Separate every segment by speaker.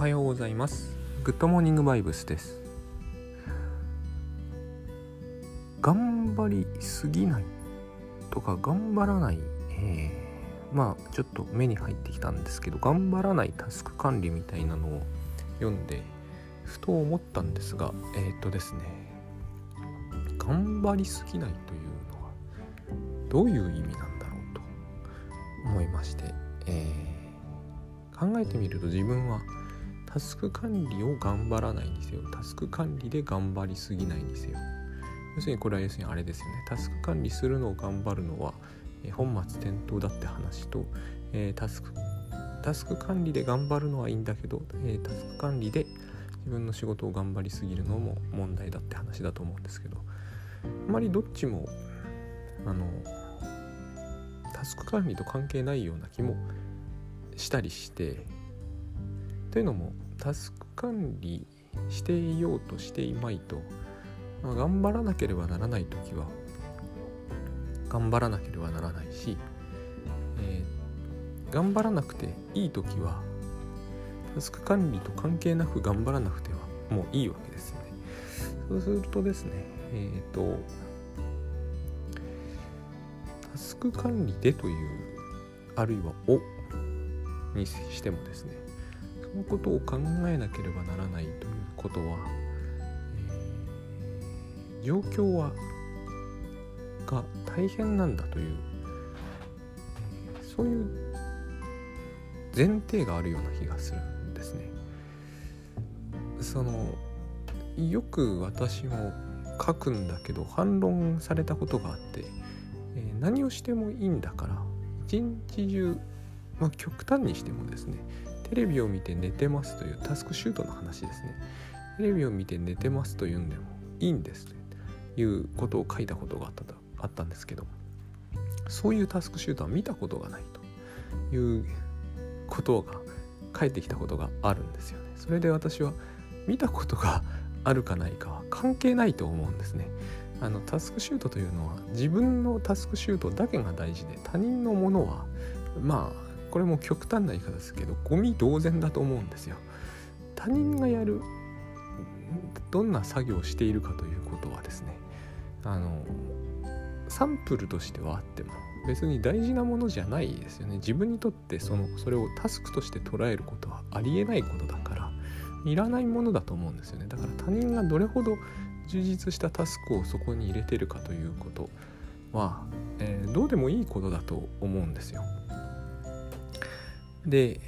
Speaker 1: はようございます。グッドモーニングバイブスです。頑張りすぎないとか頑張らない、えー、まあちょっと目に入ってきたんですけど頑張らないタスク管理みたいなのを読んでふと思ったんですがえー、っとですね頑張りすぎないというのはどういう意味なんだろうと思いまして、えー、考えてみると自分はタスク管理を頑張らないにせよ。タスク管理で頑張りすぎないにせよ。要するにこれは要するにあれですよね。タスク管理するのを頑張るのは、本末転倒だって話と、えー、タスクタスク管理で頑張るのはいいんだけど、えー、タスク管理で自分の仕事を頑張りすぎるのも問題だって話だと思うんですけどあまりどっちもあのタスク管理と関係ないような気もしたりしてというのもタスク管理していようとしていまいと、まあ、頑張らなければならない時は頑張らなければならないし、えー、頑張らなくていい時はタスク管理と関係なく頑張らなくてはもういいわけですよね。そうするとですね、えっ、ー、と、タスク管理でという、あるいはおにしてもですね、のことを考えなければならないということは、えー、状況はが大変なんだという、え、そういう前提があるような気がするんですね。そのよく私も書くんだけど反論されたことがあって、えー、何をしてもいいんだから一日中、まあ、極端にしてもですねテレビを見て寝てますというタスクシュートの話ですね。テレビを見て寝てますというんでもいいんですということを書いたことがあったあったんですけど。そういうタスクシュートは見たことがないということが返ってきたことがあるんですよね。それで私は見たことがあるかないかは関係ないと思うんですね。あのタスクシュートというのは自分のタスクシュートだけが大事で他人のものはまあこれも極端な言い方ですけどゴミ同然だと思うんですよ。他人がやるどんな作業をしているかということはですねあのサンプルとしてはあっても別に大事なものじゃないですよね。自分にとってそのそれをタスクとして捉えることはありえないことだからいらないものだと思うんですよね。だから他人がどれほど充実したタスクをそこに入れてるかということは、えー、どうでもいいことだと思うんですよ。で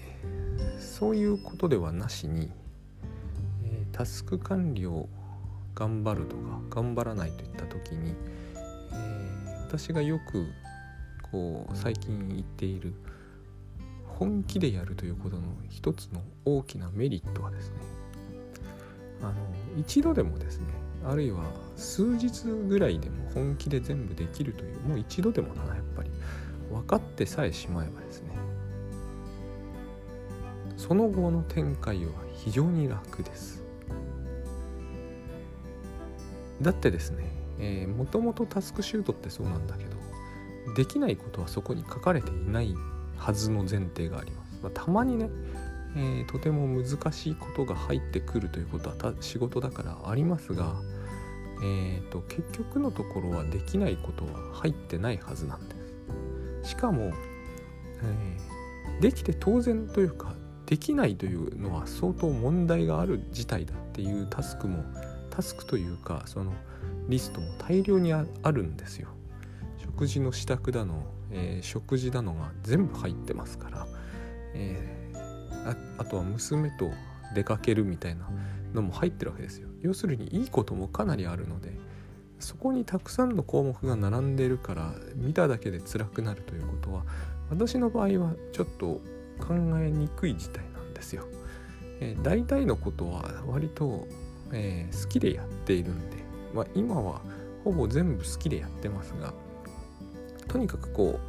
Speaker 1: そういうことではなしに、え、タスク管理を頑張るとか頑張らないといった時に、えー、私がよくこう最近言っている本気でやるということの一つの大きなメリットはですねあの一度でもですねあるいは数日ぐらいでも本気で全部できるというもう一度でもなやっぱり。分かってさえしまえばですねその後の展開は非常に楽です。だってですね、えもともとタスクシュートってそうなんだけどできないことはそこに書かれていないはずの前提があります、まあ、たまにね、えー、とても難しいことが入ってくるということは仕事だからありますが、えーと結局のところはできないことは入ってないはずなんです。しかも、えー、できて当然というかできないというのは相当問題がある事態だっていうタスクもタスクというかそのリストも大量にあるんですよ。食事の支度だの、えー、食事だのが全部入ってますから、えー、ああとは娘と出かけるみたいなのも入ってるわけですよ。要するにいいこともかなりあるのでそこにたくさんの項目が並んでるから見ただけで辛くなるということは私の場合はちょっと考えにくい事態なんですよ。えー、大体のことは割と、えー、好きでやっているんで、まあ、今はほぼ全部好きでやってますがとにかくこ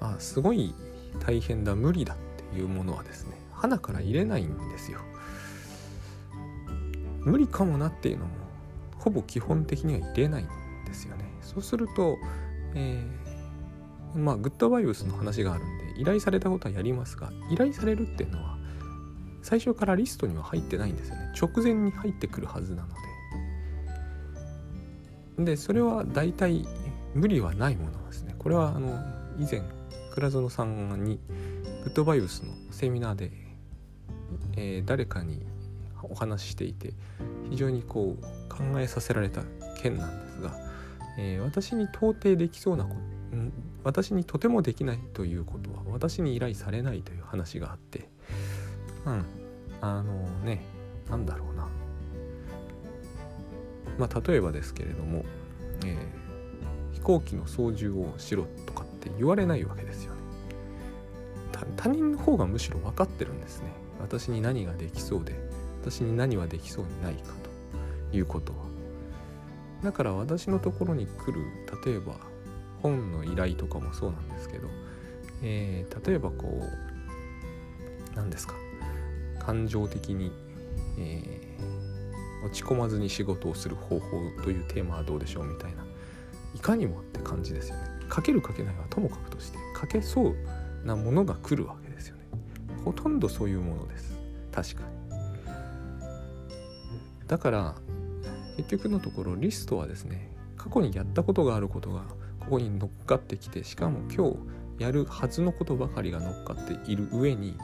Speaker 1: うあすごい大変だ無理だっていうものはですね鼻から入れないんですよ。無理かもなっていうのもほぼ基本的には入れないんですよね。そうすると、えー、まあグッドバイブスの話があるんで依頼されたことはやりますが依頼されるっていうのは最初からリストには入ってないんですよね。直前に入ってくるはずなので。でそれは大体無理はないものですね。これはあの以前倉園さんにグッドバイブスのセミナーで、えー、誰かにお話ししていて非常にこう考えさせられた件なんですが、えー、私に到底できそうなこと私にとてもできないということは私に依頼されないという話があってうんあのねなんだろうな。まあ例えばですけれども、えー、飛行機の操縦をしろとかって言われないわけですよね。他人の方がむしろ分かってるんですね。私に何ができそうで私に何はできそうにないかということは。だから私のところに来る例えば本の依頼とかもそうなんですけど、えー、例えばこう何ですか感情的に、えー、落ち込まずに仕事をする方法というテーマはどうでしょうみたいないかにもって感じですよね。書ける書けないはともかくとして書けそうなものが来るわけですよね。ほとんどそういうものです。確かに。だから結局のところリストはですね過去にやったことがあることがこに乗っかってきてしかも今日やるはずのことばかりが乗っかっている上に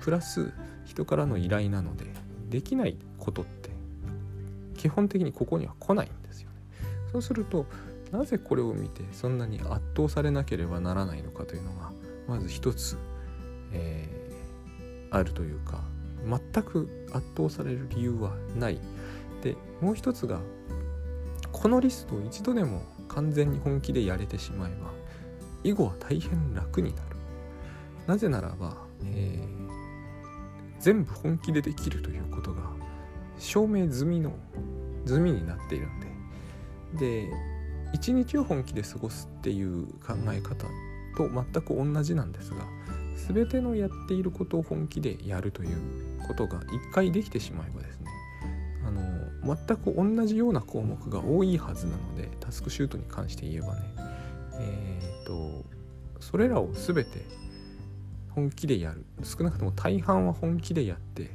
Speaker 1: プラス人からの依頼なのでできないことって基本的にここには来ないんですよね。そうするとなぜこれを見てそんなに圧倒されなければならないのかというのがまず一つ、えー、あるというか全く圧倒される理由はない。でもう一つがこのリストを一度でも完全に本気でやれてしまえば以後は大変楽になる。なぜならば、えー、全部本気でできるということが証明済みの済みになっているんでで一日を本気で過ごすっていう考え方と全く同じなんですが全てのやっていることを本気でやるということが一回できてしまえばですね全く同じような項目が多いはずなのでタスクシュートに関して言えばね。えっ、ー、とそれらを全て本気でやる。少なくとも大半は本気でやって、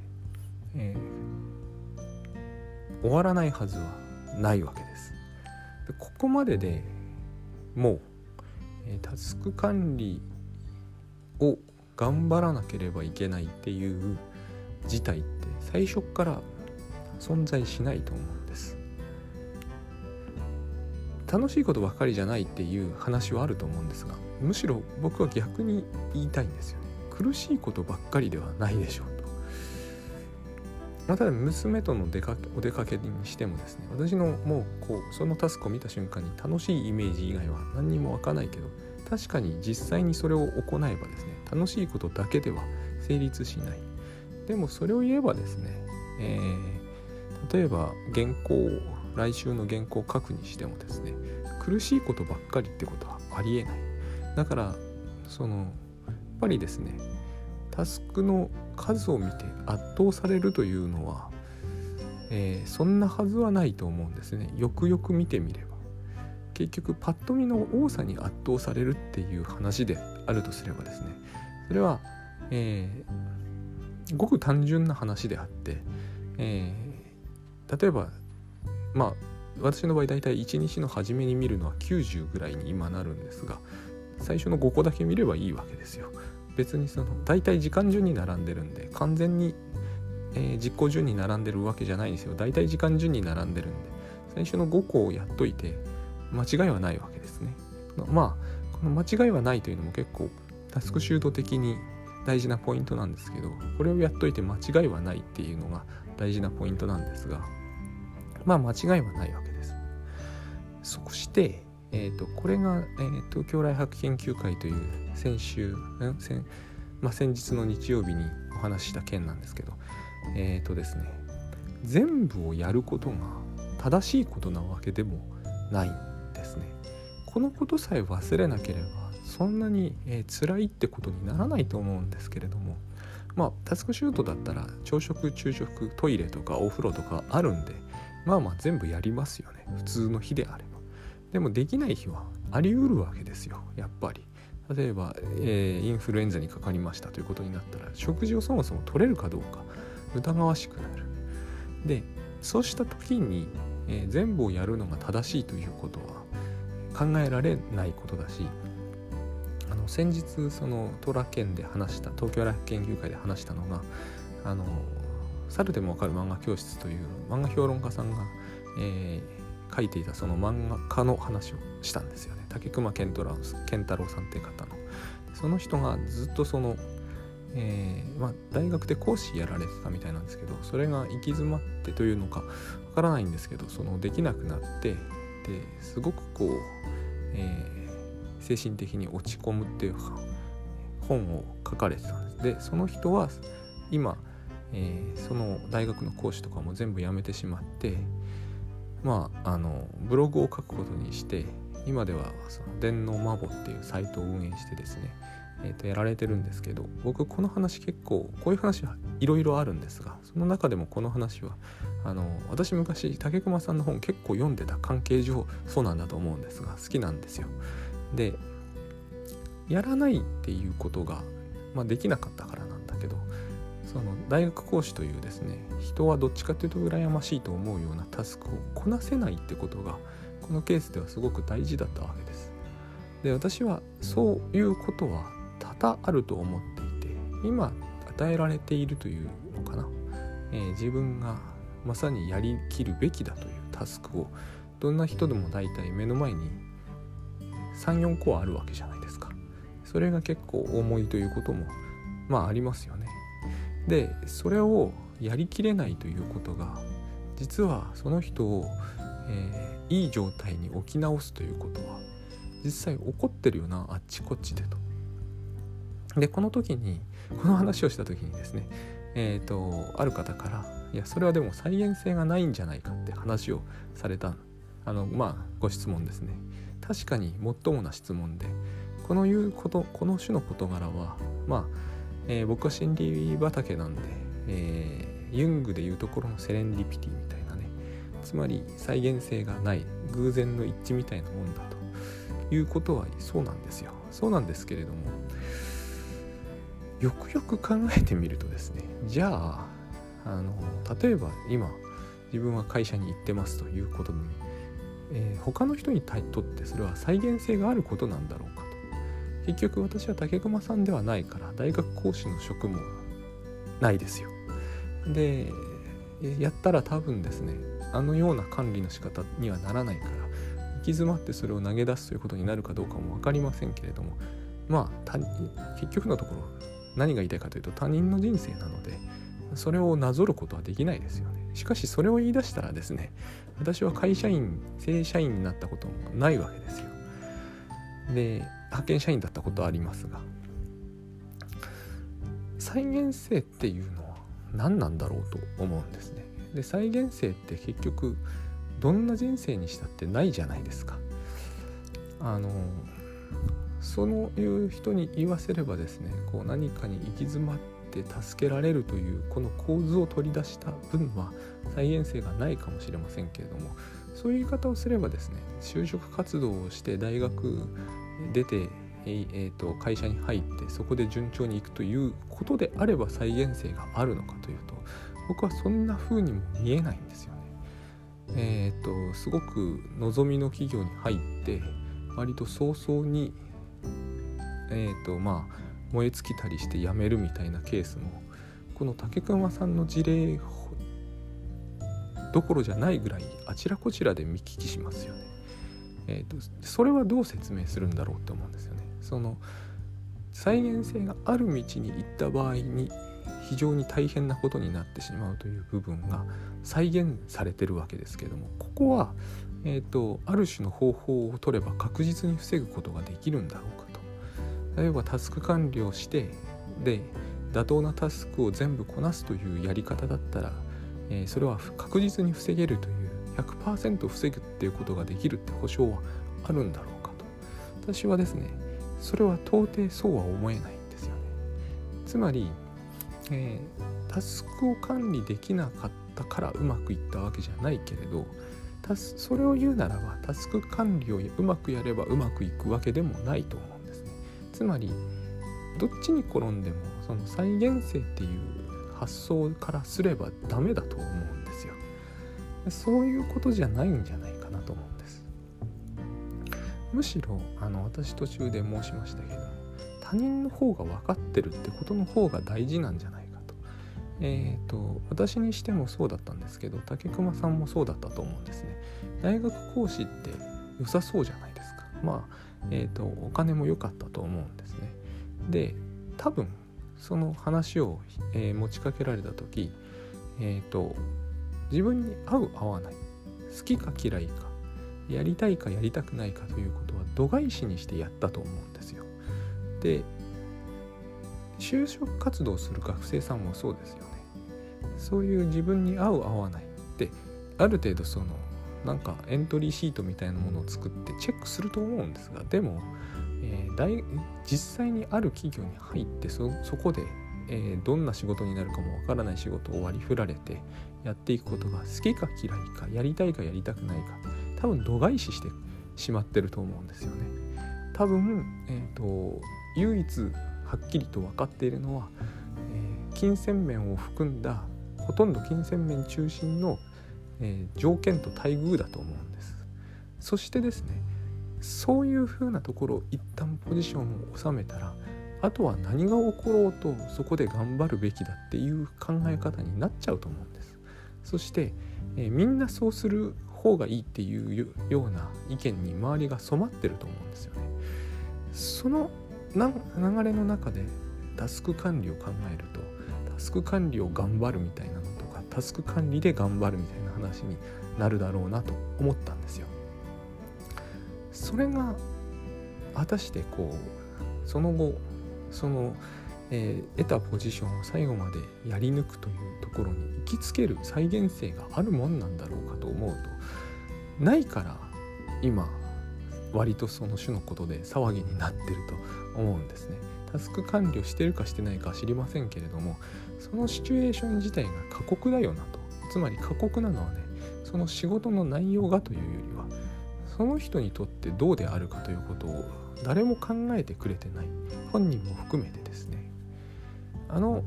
Speaker 1: えー、終わらないはずはないわけです。でここまででもう、え、タスク管理を頑張らなければいけないっていう事態って最初から存在しないと思うんです。楽しいことばかりじゃないっていう話はあると思うんですがむしろ僕は逆に言いたいんですよね。苦しいことばっかりではないでしょうと。まあ、ただ娘との出かけお出かけにしてもですね私のもうこうそのタスクを見た瞬間に楽しいイメージ以外は何にも湧かないけど確かに実際にそれを行えばですね楽しいことだけでは成立しない。でもそれを言えばですね、えー、例えば原稿を来週の原稿を書くにしてもですね苦しいことばっかりってことはありえない。だからそのやっぱりですねタスクの数を見て圧倒されるというのは、えー、そんなはずはないと思うんですね。よくよく見てみれば。結局パッと見の多さに圧倒されるっていう話であるとすればですねそれは、えー、ごく単純な話であって、えー、例えばまあ私の場合大体1日の初めに見るのは90ぐらいに今なるんですが最初の5個だけ見ればいいわけですよ。別にその大体時間順に並んでるんで完全に、えー、実行順に並んでるわけじゃないんですよ。大体時間順に並んでるんで最初の5個をやっといて間違いはないわけですね。まあこの間違いはないというのも結構タスクシュート的に大事なポイントなんですけどこれをやっといて間違いはないっていうのが大事なポイントなんですがまあ間違いはないわけです。そしてえーと、これが、えー、東京来博研究会という先週先,、まあ、先日の日曜日にお話しした件なんですけどえっ、ー、とですね全部をやることが正しいことなわけでもないんですね。このことさえ忘れなければそんなに、えー、辛いってことにならないと思うんですけれどもまあタスクシュートだったら朝食昼食トイレとかお風呂とかあるんでまあまあ全部やりますよね。普通の日であれば。でもできない日はあり得るわけですよ。やっぱり。例えば、えー、インフルエンザにかかりました。ということになったら食事をそもそも取れるかどうか。疑わしくなる。でそうした時に、えー、全部をやるのが正しいということは考えられないことだしあの先日そのトラ県で話した東京ライフ研究会で話したのがあの猿でもわかる漫画教室という漫画評論家さんが、えー、書いていたその漫画家の話をしたんですよね。竹熊健太郎健太郎さんっていう方の。その人がずっとその、えー、まあ、大学で講師やられてたみたいなんですけどそれが行き詰まってというのかわからないんですけどそのできなくなってですごくこう、えー、精神的に落ち込むっていうか本を書かれてたんです。でその人は今えー、その大学の講師とかも全部やめてしまってまああのブログを書くことにして今ではその電脳マボっていうサイトを運営してですね、えー、とやられてるんですけど僕この話結構こういう話はいろいろあるんですがその中でもこの話はあの私昔竹熊さんの本結構読んでた関係上そうなんだと思うんですが好きなんですよ。でやらないっていうことが、まあ、できなかったからなんだけどその大学講師というですね人はどっちかというと羨ましいと思うようなタスクをこなせないってことがこのケースではすごく大事だったわけです。で私はそういうことは多々あると思っていて今与えられているというのかな、えー、自分がまさにやりきるべきだというタスクをどんな人でも大体目の前に34個あるわけじゃないですか。それが結構重いということもまあありますよね。でそれをやりきれないということが実はその人を、えー、いい状態に置き直すということは実際起こってるよなあっちこっちでと。でこの時にこの話をした時にですねえっ、ー、とある方から「いやそれはでも再現性がないんじゃないか」って話をされたあのまあご質問ですね。確かにもっともな質問でこのいうことこの種の事柄はまあえー、僕は心理畑なんで、えー、ユングでいうところのセレンディピティみたいなね。つまり再現性がない偶然の一致みたいなもんだということはそうなんですよ。そうなんですけれどもよくよく考えてみるとですねじゃああの例えば今自分は会社に行ってますということに、えー、他の人にとってそれは再現性があることなんだろうか。結局私は竹熊さんではないから大学講師の職もないですよ。でやったら多分ですねあのような管理の仕方にはならないから行き詰まってそれを投げ出すということになるかどうかも分かりませんけれどもまあ結局のところ何が言いたいかというと他人の人生なのでそれをなぞることはできないですよね。しかしそれを言い出したらですね私は会社員正社員になったこともないわけですよ。で派遣社員だったことありますが再現性っていうのは何なんだろうと思うんですね。で再現性って結局どんな人生にしたってないじゃないですか。あのそういう人に言わせればですねこう何かに行き詰まって助けられるというこの構図を取り出した分は再現性がないかもしれませんけれどもそういう言い方をすればですね就職活動をして大学出て、えー、と会社に入ってそこで順調にいくということであれば再現性があるのかというと僕はそんな風にも見えないんですよね。えっ、ー、とすごく望みの企業に入って割と早々にえ、ー、とまあ燃え尽きたりして辞めるみたいなケースもこの竹熊さんの事例どころじゃないぐらいあちらこちらで見聞きしますよね。えーと、それはどう説明するんだろうって思うんですよね。その再現性がある道に行った場合に非常に大変なことになってしまうという部分が再現されてるわけですけどもここは、えーと、ある種の方法を取れば確実に防ぐことができるんだろうかと例えばタスク管理をしてで妥当なタスクを全部こなすというやり方だったら、えー、それは確実に防げるという100%防ぐっていうことができるって保証はあるんだろうかと。私はですねそれは到底そうは思えないんですよね。つまり、えー、タスクを管理できなかったからうまくいったわけじゃないけれどそれを言うならばタスク管理をうまくやればうまくいくわけでもないと思うんですね。つまりどっちに転んでもその再現性っていう発想からすればダメだと思うんそういうことじゃないんじゃないかなと思うんです。むしろあの私途中で申しましたけども他人の方が分かってるってことの方が大事なんじゃないかと。えっ、ー、と私にしてもそうだったんですけど竹熊さんもそうだったと思うんですね。大学講師って良さそうじゃないですか。まあえっ、ー、とお金も良かったと思うんですね。で多分その話を、えー、持ちかけられた時えっ、と自分に合う合わない好きか嫌いかやりたいかやりたくないかということは度外視にしてやったと思うんですよ。で就職活動する学生さんもそうですよね。そういう自分に合う合わないってある程度そのなんかエントリーシートみたいなものを作ってチェックすると思うんですがでも、えー、大実際にある企業に入ってそこでえー、どんな仕事になるかもわからない仕事を割り振られてやっていくことが好きか嫌いかやりたいかやりたくないか多分度外視してしまってると思うんですよね。多分、えーと、唯一はっきりと分かっているのは、えー、金銭面を含んだほとんど金銭面中心の、えー、条件と待遇だと思うんです。そしてですねそういうふうなところを一旦ポジションを収めたらあとは何が起ころうとそこで頑張るべきだっていう考え方になっちゃうと思うんです。そして、えー、みんなそうする方がいいっていうような意見に周りが染まってると思うんですよね。その流れの中でタスク管理を考えるとタスク管理を頑張るみたいなのとかタスク管理で頑張るみたいな話になるだろうなと思ったんですよ。それが果たしてこうその後その、えー、得たポジションを最後までやり抜くというところに行きつける再現性があるもんなんだろうかと思うとないから今割とその種のことで騒ぎになってると思うんですね。タスク完了してるかしてないかは知りませんけれどもそのシチュエーション自体が過酷だよなとつまり過酷なのはねその仕事の内容がというよりはその人にとってどうであるかということを誰も考えてくれてない。本人も含めてですね。あの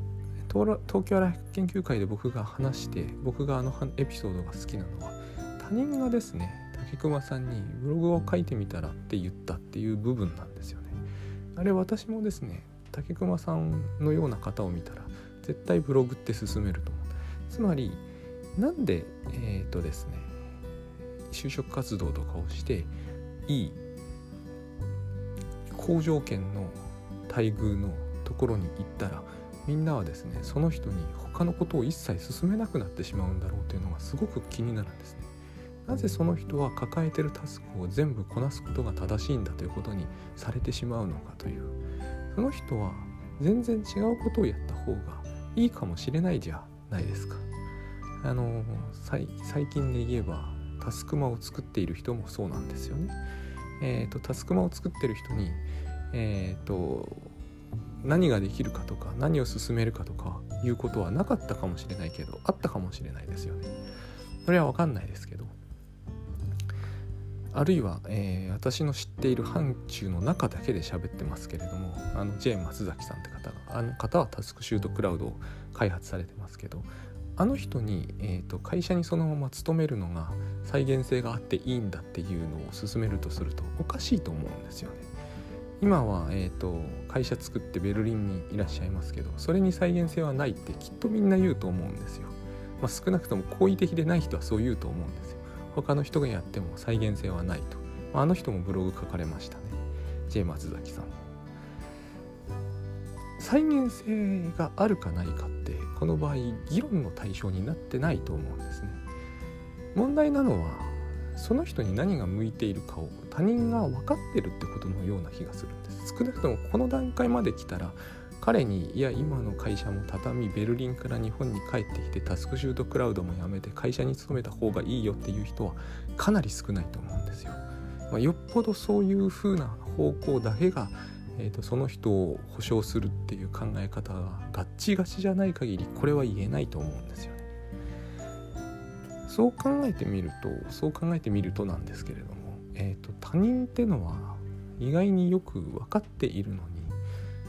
Speaker 1: 東京アライフ研究会で僕が話して僕があのエピソードが好きなのは他人がですね竹熊さんにブログを書いてみたらって言ったっていう部分なんですよね。あれ私もですね竹熊さんのような方を見たら絶対ブログって進めると思う。つまりなんでえっ、ー、とですね就職活動とかをしていい好条件の待遇のところに行ったらみんなはですねその人に他のことを一切進めなくなってしまうんだろうというのがすごく気になるんですね。なぜその人は抱えてるタスクを全部こなすことが正しいんだということにされてしまうのかというその人は全然違うことをやった方がいいかもしれないじゃないですか。あの最近で言えばタスクマを作っている人もそうなんですよね。えーと、タスクマを作ってる人に、えーと、何ができるかとか何を進めるかとかいうことはなかったかもしれないけどあったかもしれないですよね。それは分かんないですけどあるいは、えー、私の知っている範疇の中だけで喋ってますけれどもあの J 松崎さんって方があの方はタスクシュートクラウドを開発されてますけどあの人に、えーと、会社にそのまま勤めるのが再現性があっていいんだっていうのを勧めるとするとおかしいと思うんですよね。今は、えーと、会社作ってベルリンにいらっしゃいますけどそれに再現性はないってきっとみんな言うと思うんですよ。まあ、少なくとも好意的でない人はそう言うと思うんですよ。他の人がやっても再現性はないと。まあ、あの人もブログ書かれましたね。J 松崎さん。再現性があるかないかってこの場合議論の対象になってないと思うんですね。問題なのはその人に何が向いているかを他人が分かってるってことのような気がするんです。少なくともこの段階まで来たら彼にいや今の会社も畳ベルリンから日本に帰ってきてタスクシュートクラウドもやめて会社に勤めた方がいいよっていう人はかなり少ないと思うんですよ。まあ、よっぽどそういう風な方向だけがえーと、その人を保証するっていう考え方がガッチガチじゃない限りこれは言えないと思うんですよね。そう考えてみるとそう考えてみるとなんですけれども、えーと、他人ってのは意外によく分かっているのに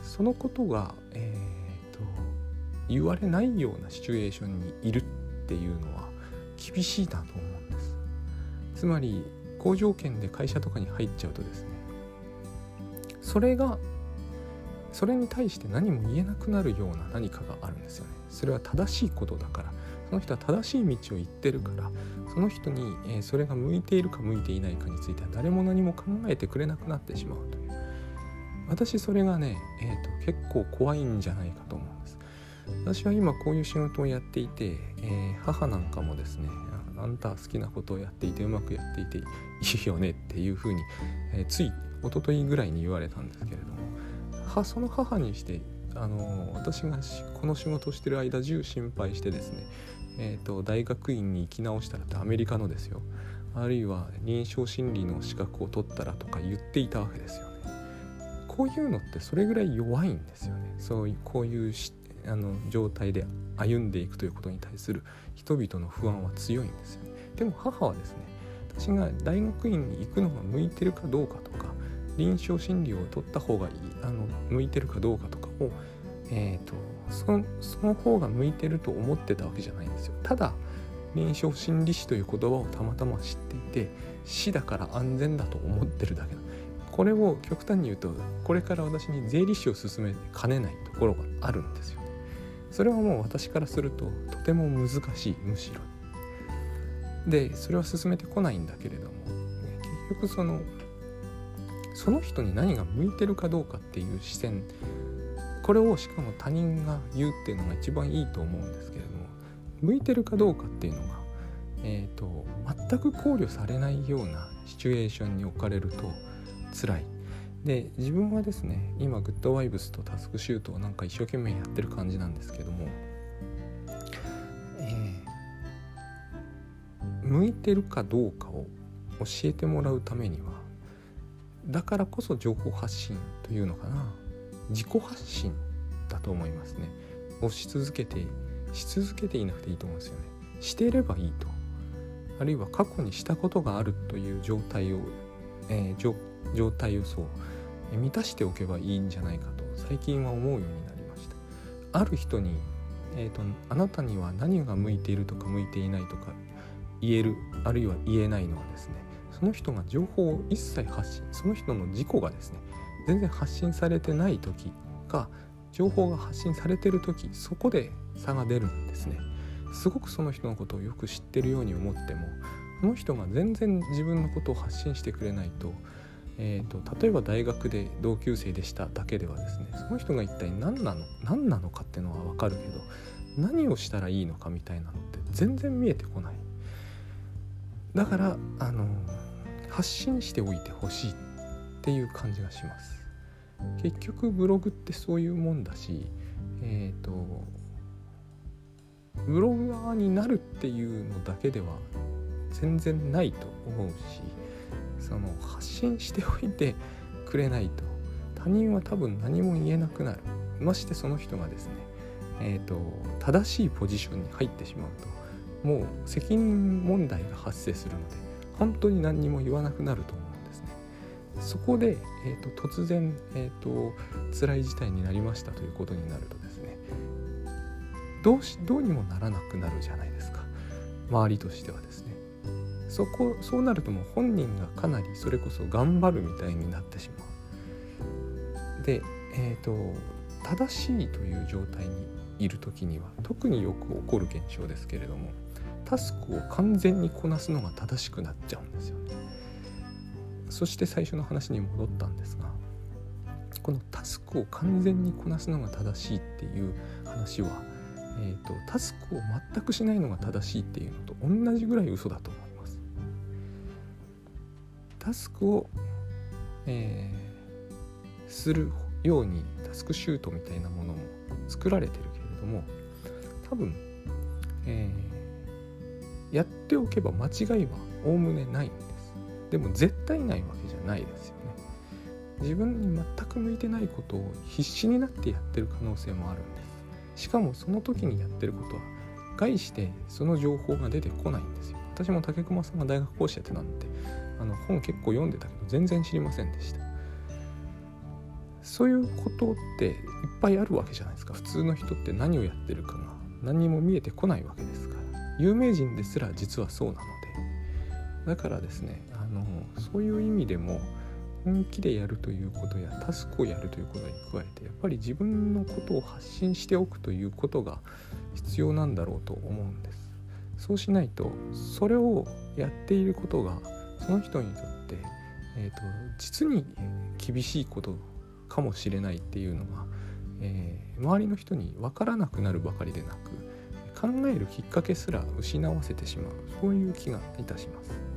Speaker 1: そのことが、えーと、言われないようなシチュエーションにいるっていうのは厳しいなと思うんですつまり好条件で会社とかに入っちゃうとですねそれがそれに対して何も言えなくなるような何かがあるんですよね。それは正しいことだから。その人は正しい道を行ってるから。その人に、えー、それが向いているか向いていないかについては誰も何も考えてくれなくなってしまうという。私それがね、えーと、結構怖いんじゃないかと思うんです。私は今こういう仕事をやっていて、えー、母なんかもですねあんた好きなことをやっていてうまくやっていていいよねっていうふうに、えー、つい一昨日ぐらいに言われたんですけれどもはその母にしてあの私がこの仕事をしてる間中心配してですねえーと、大学院に行き直したらってアメリカのですよ。あるいは臨床心理の資格を取ったらとか言っていたわけですよね。こういうのってそれぐらい弱いんですよね。そういうこういうあの状態で歩んでいくということに対する人々の不安は強いんですよね。でも母はですね私が大学院に行くのが向いてるかどうかとか臨床心理を取った方がいいあの向いてるかどうかとかをえーと、そのその方が向いてると思ってたわけじゃないんですよ。ただ臨床心理士という言葉をたまたま知っていて死だから安全だと思ってるだけなこれを極端に言うとこれから私に税理士を進めかねないところがあるんですよ。それはもう私からするととても難しいむしろ。でそれは進めてこないんだけれども結局そのその人に何が向いてるかどうかっていう視線。これをしかも他人が言うっていうのが一番いいと思うんですけれども。向いてるかどうかっていうのが、えーと、全く考慮されないようなシチュエーションに置かれると辛い。で自分はですね今グッドワイブスとタスクシュートをなんか一生懸命やってる感じなんですけども、えー、向いてるかどうかを教えてもらうためにはだからこそ情報発信というのかな。自己発信だと思いますね。をし続けてし続けていなくていいと思うんですよね。していればいいと。あるいは過去にしたことがあるという状態を、えー、状態をそう満たしておけばいいんじゃないかと最近は思うようになりました。ある人に、えーと、あなたには何が向いているとか向いていないとか言えるあるいは言えないのはですねその人が情報を一切発信その人の自己がですね全然発信されてない時か情報が発信されてる時そこで差が出るんですね。すごくその人のことをよく知ってるように思ってもこの人が全然自分のことを発信してくれないと,、えーと、例えば大学で同級生でしただけではですねその人が一体何なの何なのかっていうのは分かるけど何をしたらいいのかみたいなのって全然見えてこない。だからあの発信しておいてほしいっていう感じがします。結局ブログってそういうもんだしえっ、ー、とブロガーになるっていうのだけでは全然ないと思うしその発信しておいてくれないと他人は多分何も言えなくなる。ましてその人がですねえーと、正しいポジションに入ってしまうともう責任問題が発生するので本当に何にも言わなくなると思うんですね。そこで、えーと、突然、えーと、辛い事態になりましたということになるとですねどうしどうにもならなくなるじゃないですか。周りとしてはですね。そこそうなるともう本人がかなりそれこそ頑張るみたいになってしまう。でえっ、ー、と正しいという状態にいる時には特によく起こる現象ですけれどもタスクを完全にこなすのが正しくなっちゃうんですよねそして最初の話に戻ったんですがこのタスクを完全にこなすのが正しいっていう話は、えーと、タスクを全くしないのが正しいっていうのと同じぐらい嘘だと思います。タスクを、えー、するようにタスクシュートみたいなものも作られてるけれども多分、えー、やっておけば間違いはおおむねないんです。でも絶対ないわけじゃないですよね。自分に全く向いてないことを必死になってやってる可能性もあるんです。しかもその時にやってることは概してその情報が出てこないんですよ。私も竹熊さんが大学講師やってたんであの本結構読んでたけど全然知りませんでした。そういうことっていっぱいあるわけじゃないですか。普通の人って何をやってるかが何にも見えてこないわけですか有名人ですら実はそうなのでだからですねあのそういう意味でも本気でやるということやタスクをやるということに加えてやっぱり自分のことを発信しておくということが必要なんだろうと思うんです。そうしないとそれをやっていることがその人にとって、えーと、実に厳しいことかもしれないっていうのが、えー、周りの人に分からなくなるばかりでなく考えるきっかけすら失わせてしまうそういう気がいたします。